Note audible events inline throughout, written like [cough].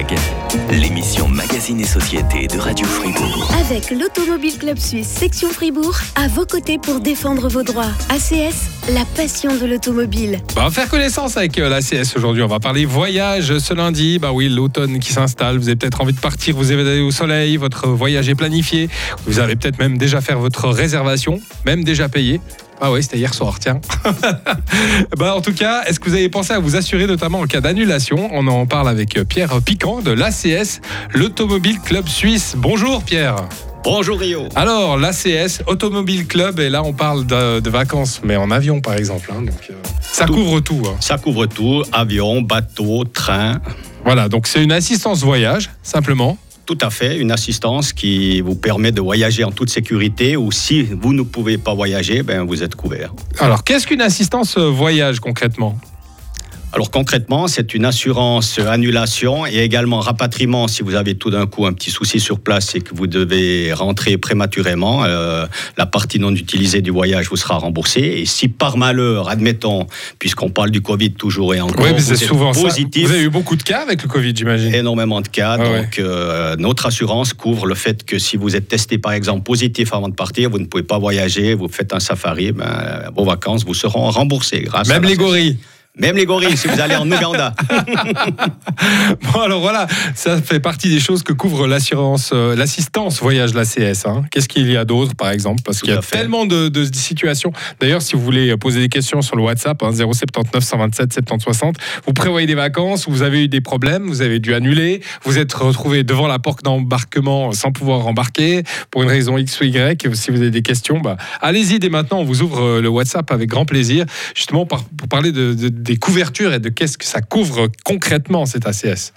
Mag, l'émission Magazine et Société de Radio Fribourg. Avec l'Automobile Club Suisse Section Fribourg, à vos côtés pour défendre vos droits. ACS, la passion de l'automobile. Bah, on va faire connaissance avec euh, l'ACS aujourd'hui. On va parler voyage ce lundi. Bah oui, l'automne qui s'installe. Vous avez peut-être envie de partir, vous évader au soleil. Votre voyage est planifié. Vous avez peut-être même déjà fait votre réservation, même déjà payé. Ah oui, c'était hier soir, tiens. [laughs] bah, en tout cas, est-ce que vous avez pensé à vous assurer notamment en cas d'annulation? On en parle avec euh, Pierre Piquant de l'ACS, l'Automobile Club Suisse. Bonjour Pierre. Bonjour Rio. Alors, l'ACS, Automobile Club, et là on parle de, de vacances, mais en avion par exemple. hein, donc, euh, ça Tout. couvre tout. hein. Ça couvre tout, avion, bateau, train. Voilà, donc c'est une assistance voyage, simplement. Tout à fait, une assistance qui vous permet de voyager en toute sécurité ou si vous ne pouvez pas voyager, ben vous êtes couvert. Alors, qu'est-ce qu'une assistance euh, voyage concrètement? Alors concrètement, c'est une assurance annulation et également rapatriement si vous avez tout d'un coup un petit souci sur place et que vous devez rentrer prématurément. euh, la partie non utilisée du voyage vous sera remboursée. Et si par malheur, admettons, puisqu'on parle du Covid toujours et encore, Oui, mais c'est souvent ça. positif, Vous avez eu beaucoup de cas avec le Covid, j'imagine. énormément de cas. Ah ouais. donc, euh, notre assurance couvre le fait que si vous êtes testé, par exemple, positif avant de partir, vous ne pouvez pas voyager, vous faites un safari, ben, vos vacances vous seront remboursées. Grâce à Même les gorilles. Même les gorilles, si vous allez en Ouganda. [laughs] Bon, alors voilà, ça fait partie des choses que couvre l'assurance, euh, l'assistance voyage de l'ACS. Hein. Qu'est-ce qu'il y a d'autre, par exemple? Parce qu'il y a fait. tellement de, de situations. D'ailleurs, si vous voulez poser des questions sur le WhatsApp, hein, 079 127 70 60, vous prévoyez des vacances, vous avez eu des problèmes, vous avez dû annuler, vous êtes retrouvé devant la porte d'embarquement sans pouvoir embarquer pour une raison X ou Y. Si vous avez des questions, bah, allez-y dès maintenant. On vous ouvre euh, le WhatsApp avec grand plaisir, justement par- pour parler de, de- des couvertures et de qu'est-ce que ça couvre concrètement cet ACS.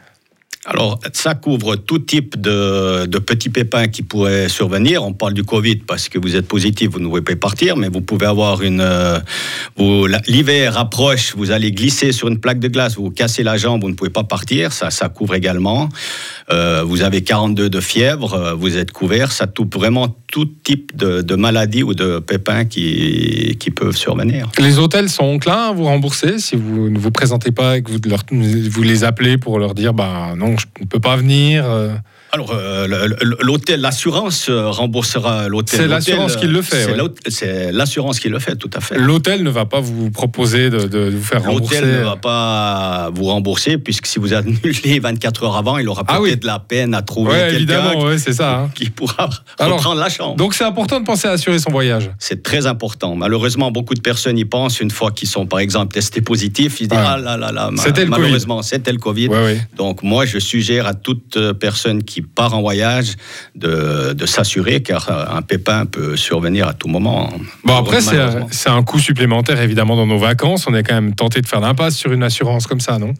Alors, ça couvre tout type de, petits pépins qui pourraient survenir. On parle du Covid parce que vous êtes positif, vous ne pouvez pas partir, mais vous pouvez avoir une. euh, vous- L'hiver approche, vous allez glisser sur une plaque de glace, vous cassez la jambe, vous ne pouvez pas partir. Ça, ça couvre également. Euh, vous avez 42 de fièvre, euh, vous êtes couvert. Ça couvre vraiment tout type de, de maladies ou de pépins qui, peuvent survenir. Les hôtels sont enclins à vous rembourser si vous ne vous présentez pas et que vous, vous les appelez pour leur dire bah non, je ne peux pas venir. Euh. Alors, euh, l'hôtel, l'assurance euh, remboursera l'hôtel. C'est l'assurance qui le fait, C'est ouais. l'assurance qui le fait, tout à fait. L'hôtel ne va pas vous proposer de, de vous faire rembourser. L'hôtel ne va pas vous rembourser, puisque si vous annulez 24 heures avant, il aura Ah peut-être oui. la peine à trouver Ouais, quelqu'un évidemment, ouais, c'est ça. hein. qui pourra [laughs] Alors, reprendre la chambre. Donc c'est important de penser à assurer son voyage. C'est très important. Malheureusement, beaucoup de personnes y pensent une fois qu'ils sont, par exemple, testés positifs. Ils se disent. Ah là là là, le malheureusement, c'était le Covid. Donc, moi, je suggère à toute euh, personne qui part en voyage de, de s'assurer, car euh, un pépin peut survenir à tout moment. Bon après c'est un coût supplémentaire évidemment dans nos vacances. On est quand même tenté de faire l'impasse sur une assurance comme ça, non?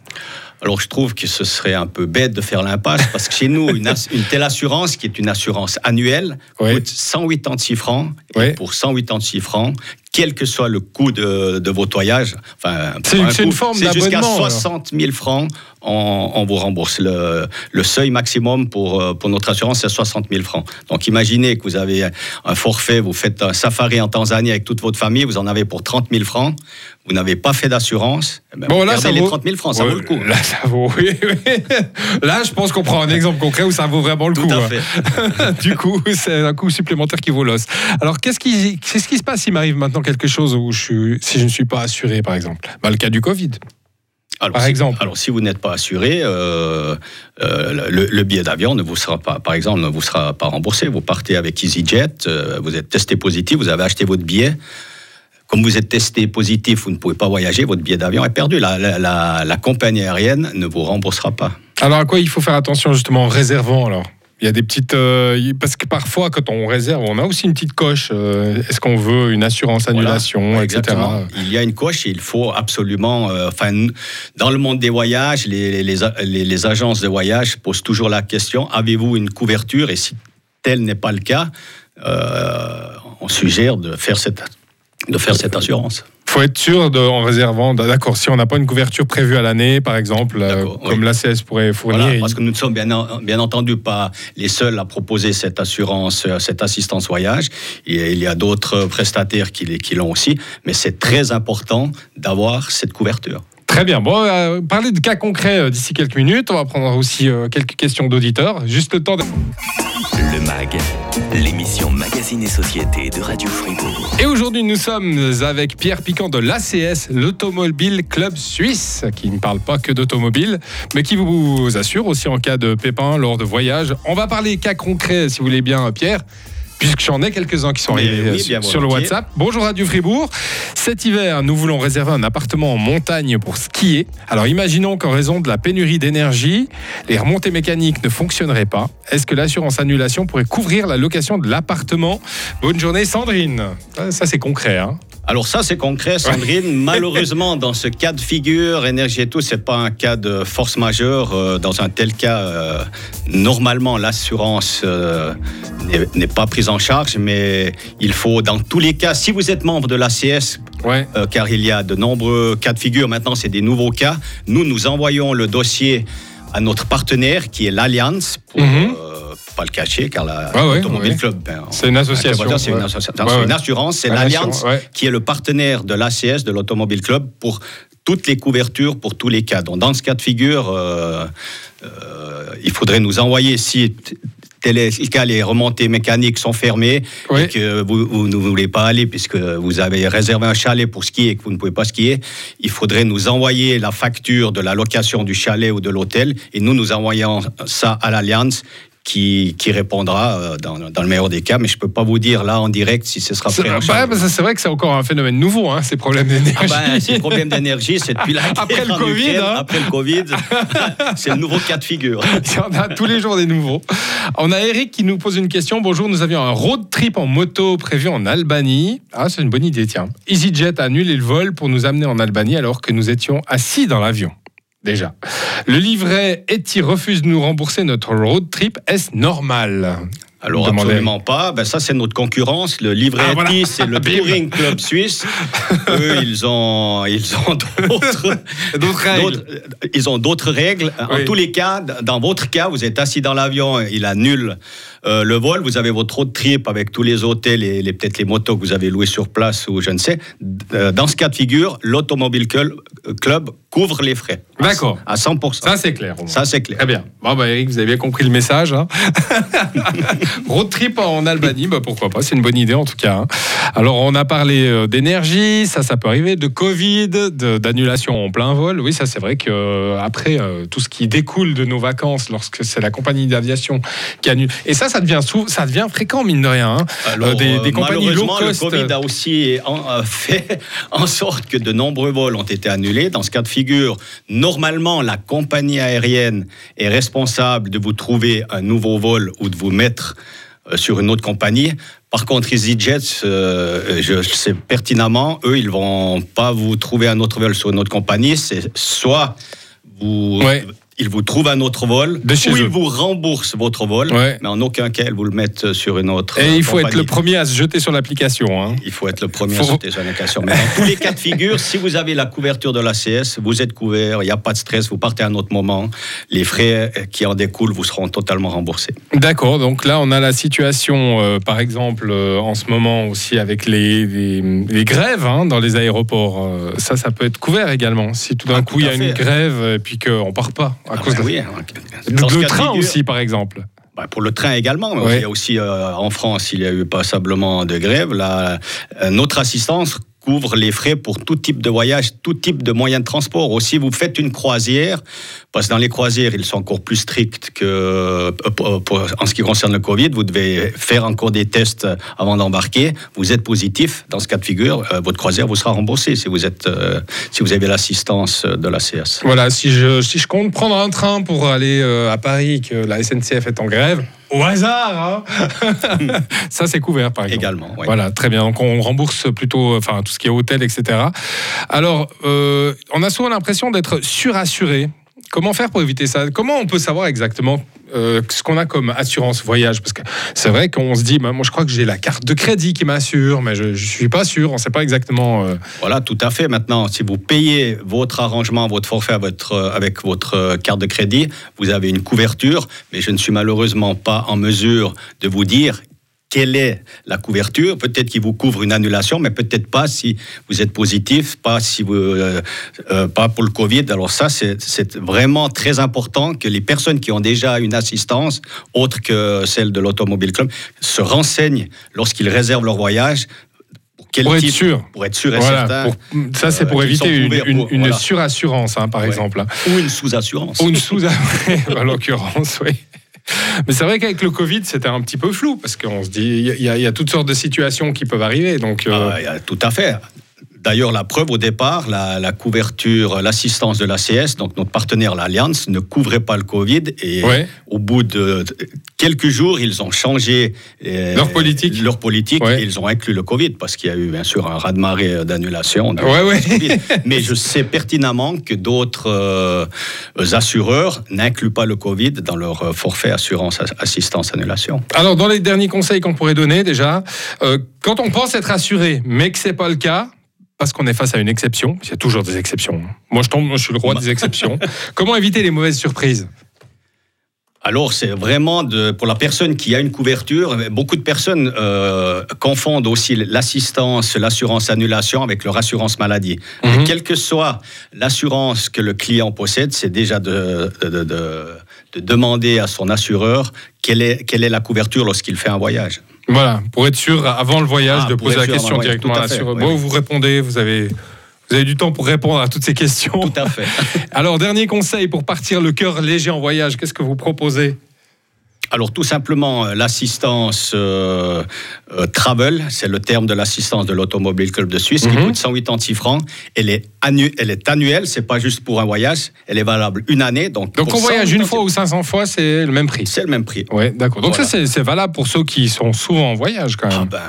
Alors je trouve que ce serait un peu bête de faire l'impasse parce que chez nous, une, telle assurance qui est une assurance annuelle Oui. coûte 186 francs. Oui. Et pour 186 francs, quel que soit le coût de, de votre voyage, enfin, C'est un une forme c'est jusqu'à d'abonnement. alors. 60 000 francs, on, on vous rembourse. Le, le seuil maximum pour, euh, pour notre assurance, c'est 60 000 francs. Donc imaginez que vous avez un forfait, vous faites un safari en Tanzanie avec toute votre famille, vous en avez pour 30 000 francs, vous n'avez pas fait d'assurance, eh ben, Bon, vous là, ça les vaut- 30 000 francs, ça Ouais, vaut le coup. Là, ça vaut. [laughs] Oui, oui. Là, je pense qu'on prend un exemple concret où ça vaut vraiment le Tout coup. à hein. fait. [laughs] du coup, c'est un coût supplémentaire qui vaut l'os. Alors, qu'est-ce qui, se passe s'il m'arrive maintenant quelque chose où je suis, si je ne suis pas assuré, par exemple? Bah, Le cas du Covid. Alors, Par si, exemple. Alors, si vous n'êtes pas assuré, euh, euh, le, le billet d'avion ne vous sera pas, par exemple, ne vous sera pas remboursé. Vous partez avec EasyJet, euh, vous êtes testé positif, vous avez acheté votre billet. Comme vous êtes testé positif, vous ne pouvez pas voyager, votre billet d'avion est perdu. La, la- la- la compagnie aérienne ne vous remboursera pas. Alors, à quoi il faut faire attention justement en réservant alors? Il y a des petites. euh, parce que parfois, quand on réserve, on a aussi une petite coche. euh, Est-ce qu'on veut une assurance annulation, etc. Il y a une coche et il faut absolument. euh, Enfin, dans le monde des voyages, les, les, les- les agences de voyage posent toujours la question avez-vous une couverture? Et si tel n'est pas le cas, on suggère de faire cette, de faire cette assurance. faut être sûr de, en réservant. D'accord, si on n'a pas une couverture prévue à l'année, par exemple, euh, comme oui. l'ACS pourrait fournir. Voilà, il- parce que nous ne sommes bien, en- bien entendu pas les seuls à proposer cette assurance, euh, cette assistance voyage. Et il y a d'autres prestataires qui l'ont aussi, mais c'est très important d'avoir cette couverture. Très bien. Bon, euh, parler de cas concrets euh, d'ici quelques minutes. On va prendre aussi euh, quelques questions d'auditeurs. Juste le temps de... Le MAG, l'émission Magazine et Société de Radio Fribourg. Et aujourd'hui, nous sommes avec Pierre Piquant de l'ACS, l'Automobile Club Suisse, qui ne parle pas que d'automobile, mais qui vous assure aussi en cas de pépin lors de voyage. On va parler cas concrets, si vous voulez bien, Pierre puisque j'en ai quelques-uns qui sont arrivés oui, sur- le. WhatsApp. Bonjour Radio Fribourg. Cet hiver, nous voulons réserver un appartement en montagne pour skier. Alors imaginons qu'en raison de la pénurie d'énergie, les remontées mécaniques ne fonctionneraient pas. Est-ce que l'assurance annulation pourrait couvrir la location de l'appartement? Bonne journée Sandrine. Ça, ça, c'est concret. Hein Alors ça, c'est concret, Sandrine. Malheureusement, dans ce cas de figure, énergie et tout, c'est pas un cas de force majeure. Euh, Dans un tel cas, euh, normalement, l'assurance euh, n'est- pas prise en charge, mais il faut, dans tous les cas, si vous êtes membre de l'ACS, ouais. euh, car il y a de nombreux cas de figure, maintenant c'est des nouveaux cas, nous, nous envoyons le dossier à notre partenaire qui est l'Alliance, pour Mhm. Pas le cacher, car la Ouais, ouais, Automobile ouais. Club, ben, C'est une association. c'est une, ouais. assurance, c'est l'Alliance qui est le partenaire de l'ACS, de l'Automobile Club, pour toutes les couvertures, pour tous les cas. Donc, dans ce cas de figure, euh, euh, il faudrait nous envoyer si cas, les remontées mécaniques sont fermées Oui. et que vous, vous ne voulez pas aller puisque vous avez réservé un chalet pour skier et que vous ne pouvez pas skier, il faudrait nous envoyer la facture de la location du chalet ou de l'hôtel et nous, nous envoyons ça à l'Alliance qui, qui répondra euh, dans, dans le meilleur des cas, mais je ne peux pas vous dire là en direct si ce sera pris en charge. bah, ça, c'est vrai que c'est encore un phénomène nouveau, hein, ces problèmes Ah d'énergie. ben, ces problèmes d'énergie, c'est depuis la [laughs] Après le Covid, Ukraine, hein. Après le Covid, [laughs] c'est le nouveau cas de figure. [laughs] Il y en a tous les jours des nouveaux. On a Eric qui nous pose une question. Bonjour, nous avions un road trip en moto prévu en Albanie. Ah, c'est une bonne idée, tiens. EasyJet a annulé le vol pour nous amener en Albanie alors que nous étions assis dans l'avion. Déjà. Le livret Eti refuse de nous rembourser notre road trip? Est-ce normal? Alors Demandez. absolument pas. Ben, ça c'est notre concurrence. Le livret Ah, voilà. ETI, c'est le. [laughs] Touring Club Suisse. [laughs] Eux, ils ont, ils ont d'autres. [laughs] Règles. Ils ont d'autres règles. En tous les cas, dans votre cas, vous êtes assis dans l'avion, il annule euh, le vol, vous avez votre road trip avec tous les hôtels et les, peut-être les motos que vous avez loués sur place ou je ne sais. Euh, Dans ce cas de figure, l'Automobile Club, Club couvre les frais. D'accord. À 100%. Ça, c'est clair. Ça, c'est clair. Très bien. Bon, bah, Eric, vous avez bien compris le message. hein. [laughs] Road trip en Albanie, bah, pourquoi pas, c'est une bonne idée en tout cas. hein. Alors, on a parlé euh, d'énergie, ça, ça peut arriver, de Covid, d'annulation en plein vol. Oui, ça, c'est vrai que euh, après euh, tout ce qui découle de nos vacances, lorsque c'est la compagnie d'aviation qui annule. Et ça, ça devient, sou- ça devient fréquent, mine de rien. hein. Alors, des, des compagnies low cost. le Covid a aussi [laughs] fait en sorte que de nombreux vols ont été annulés. Dans ce cas de figure, normalement, la compagnie aérienne est responsable de vous trouver un nouveau vol ou de vous mettre euh, sur une autre compagnie. Par contre, EasyJet, euh, je sais pertinemment, eux, ils vont pas vous trouver un autre vol sur une autre compagnie. C'est soit vous. Ils vous trouvent un autre vol, De chez ou eux. ils vous remboursent votre vol, Ouais. mais en aucun cas, ils vous le mettent sur une autre Et il faut être le premier à se jeter sur l'application. hein. Il faut être le premier Faut- à sauter sur la location. Mais dans tous les cas de figure, si vous avez la couverture de l'ACS, vous êtes couvert, il n'y a pas de stress, vous partez à un autre moment. Les frais qui en découlent vous seront totalement remboursés. D'accord, donc là on a la situation, euh, par exemple, euh, en ce moment aussi avec les, les, les grèves hein, dans les aéroports. Euh, ça, ça peut être couvert également. Si tout d'un Ah, coup il y a une grève et puis qu'on part pas à Ah cause ben de oui, hein. de- ce le train aussi, par exemple. Bah, pour le train également, mais il y a aussi euh, en France, il y a eu passablement de grèves. Notre assistance couvre les frais pour tout type de voyage, tout type de moyen de transport. Aussi, vous faites une croisière, parce que dans les croisières, ils sont encore plus stricts que euh, pour- en ce qui concerne le Covid. Vous devez faire encore des tests avant d'embarquer. Vous êtes positif, dans ce cas de figure, euh, votre croisière vous sera remboursée si vous êtes, euh, si vous avez l'assistance de la CS. Voilà, si je, si je compte prendre un train pour aller euh, à Paris, que la SNCF est en grève, au hasard, hein [laughs] ça c'est couvert par exemple. Également, oui. Voilà, très bien. Donc on rembourse plutôt, enfin tout ce qui est hôtel, etc. Alors, euh, on a souvent l'impression d'être surassuré. Comment faire pour éviter ça? Comment on peut savoir exactement euh, ce qu'on a comme assurance voyage Parce que c'est vrai qu'on se dit, bah, moi je crois que j'ai la carte de crédit qui m'assure, mais je ne suis pas sûr, on ne sait pas exactement. euh, Voilà, tout à fait. Maintenant, si vous payez votre arrangement, votre forfait euh, avec votre carte de crédit, vous avez une couverture, mais je ne suis malheureusement pas en mesure de vous dire quelle est la couverture. Peut-être qu'il vous couvre une annulation, mais peut-être pas si vous êtes positif, pas si vous, euh, euh, pas pour le Covid. Alors ça, c'est vraiment très important que les personnes qui ont déjà une assistance autre que celle de l'automobile club se renseignent lorsqu'ils réservent leur voyage. Pour, quel Pour être sûr. Pour être sûr et Voilà, certain. pour- ça, c'est euh, pour éviter une, une- pour- une voilà. surassurance, hein, par Ouais. exemple. hein. Ou une sous-assurance. Ou une sous [laughs] en l'occurrence, oui. Mais c'est vrai qu'avec le Covid, c'était un petit peu flou, parce qu'on se dit, il y, a- toutes sortes de situations qui peuvent arriver. Donc, euh, Ah, y a tout à fait. D'ailleurs, la preuve au départ, la, la couverture, l'assistance de l'ACS, donc notre partenaire l'Alliance, ne couvrait pas le Covid. Et Ouais. au bout de quelques jours, ils ont changé euh, Leur politique. Leur politique Ouais. et ils ont inclus le Covid parce qu'il y a eu bien sûr un raz-de-marée d'annulation. de- Ouais. [laughs] Mais je sais pertinemment que d'autres euh, assureurs n'incluent pas le Covid dans leur euh, forfait assurance assistance annulation. Alors, dans les derniers conseils qu'on pourrait donner, déjà, euh, quand on pense être assuré, mais que c'est pas le cas, parce qu'on est face à une exception, il y a toujours des exceptions. Moi, je tombe, moi, je suis le roi des exceptions. [laughs] Comment éviter les mauvaises surprises? Alors, c'est vraiment de, pour la personne qui a une couverture. Beaucoup de personnes euh, confondent aussi l'assistance, l'assurance annulation avec leur assurance maladie. Mais quelle que soit l'assurance que le client possède, c'est déjà de, de- de- de- de demander à son assureur quelle est, quelle est la couverture lorsqu'il fait un voyage. Voilà, pour être sûr, avant le voyage, Ah, de poser la sûr question voyage, directement à à l'assureur. Bon, oui. vous répondez, vous avez, vous avez du temps pour répondre à toutes ces questions. Tout à fait. [laughs] Alors, dernier conseil pour partir le cœur léger en voyage, qu'est-ce que vous proposez? Alors tout simplement, euh, l'assistance euh, euh, travel, c'est le terme de l'assistance de l'Automobile Club de Suisse, qui Mhm. coûte 186 francs. Elle est, annu elle est annuelle, c'est pas juste pour un voyage, elle est valable une année. Donc, Donc, on voyage une 186 fois ou 500 fois, c'est le même prix. C'est le même prix. Ouais, d'accord. Donc, Voilà. ça, c'est- valable pour ceux qui sont souvent en voyage, quand Ah même. ben,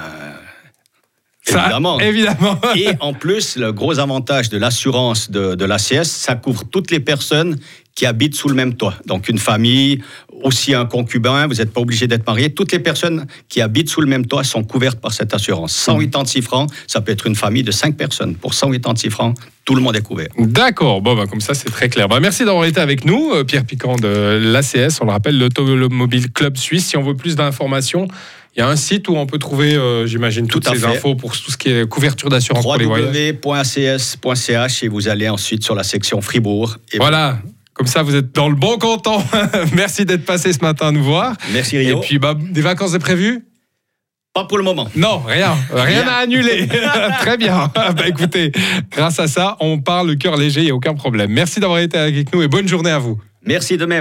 Ça, évidemment. Évidemment. [laughs] Et en plus, le gros avantage de l'assurance de, de l'ACS, ça couvre toutes les personnes qui habitent sous le même toit. Donc une famille, aussi un concubin, vous n'êtes pas obligé d'être marié. Toutes les personnes qui habitent sous le même toit sont couvertes par cette assurance. 186 francs, ça peut être une famille de 5 personnes. Pour 186 francs, tout le monde est couvert. D'accord, bon, bah, comme ça, c'est très clair. Bah, merci d'avoir été avec nous, euh, Pierre Piquant de l'ACS, on le rappelle, l'Automobile Club Suisse. Si on veut plus d'informations, il y a un site où on peut trouver, euh, j'imagine, toutes à fait. infos pour tout ce qui est couverture d'assurance pour les voyages. www.acs.ch et vous allez ensuite sur la section Fribourg. Et Voilà, comme ça, vous êtes dans le bon canton. [laughs] merci d'être passé ce matin nous voir. Merci Et Rio. puis, bah, des vacances est prévues? Pas pour le moment. Non, rien. Rien Rien. à annuler. [laughs] [laughs] Très bien. Bah, écoutez, grâce à ça, on parle le cœur léger, il n'y a aucun problème. Merci d'avoir été avec nous et bonne journée à vous. Merci de même.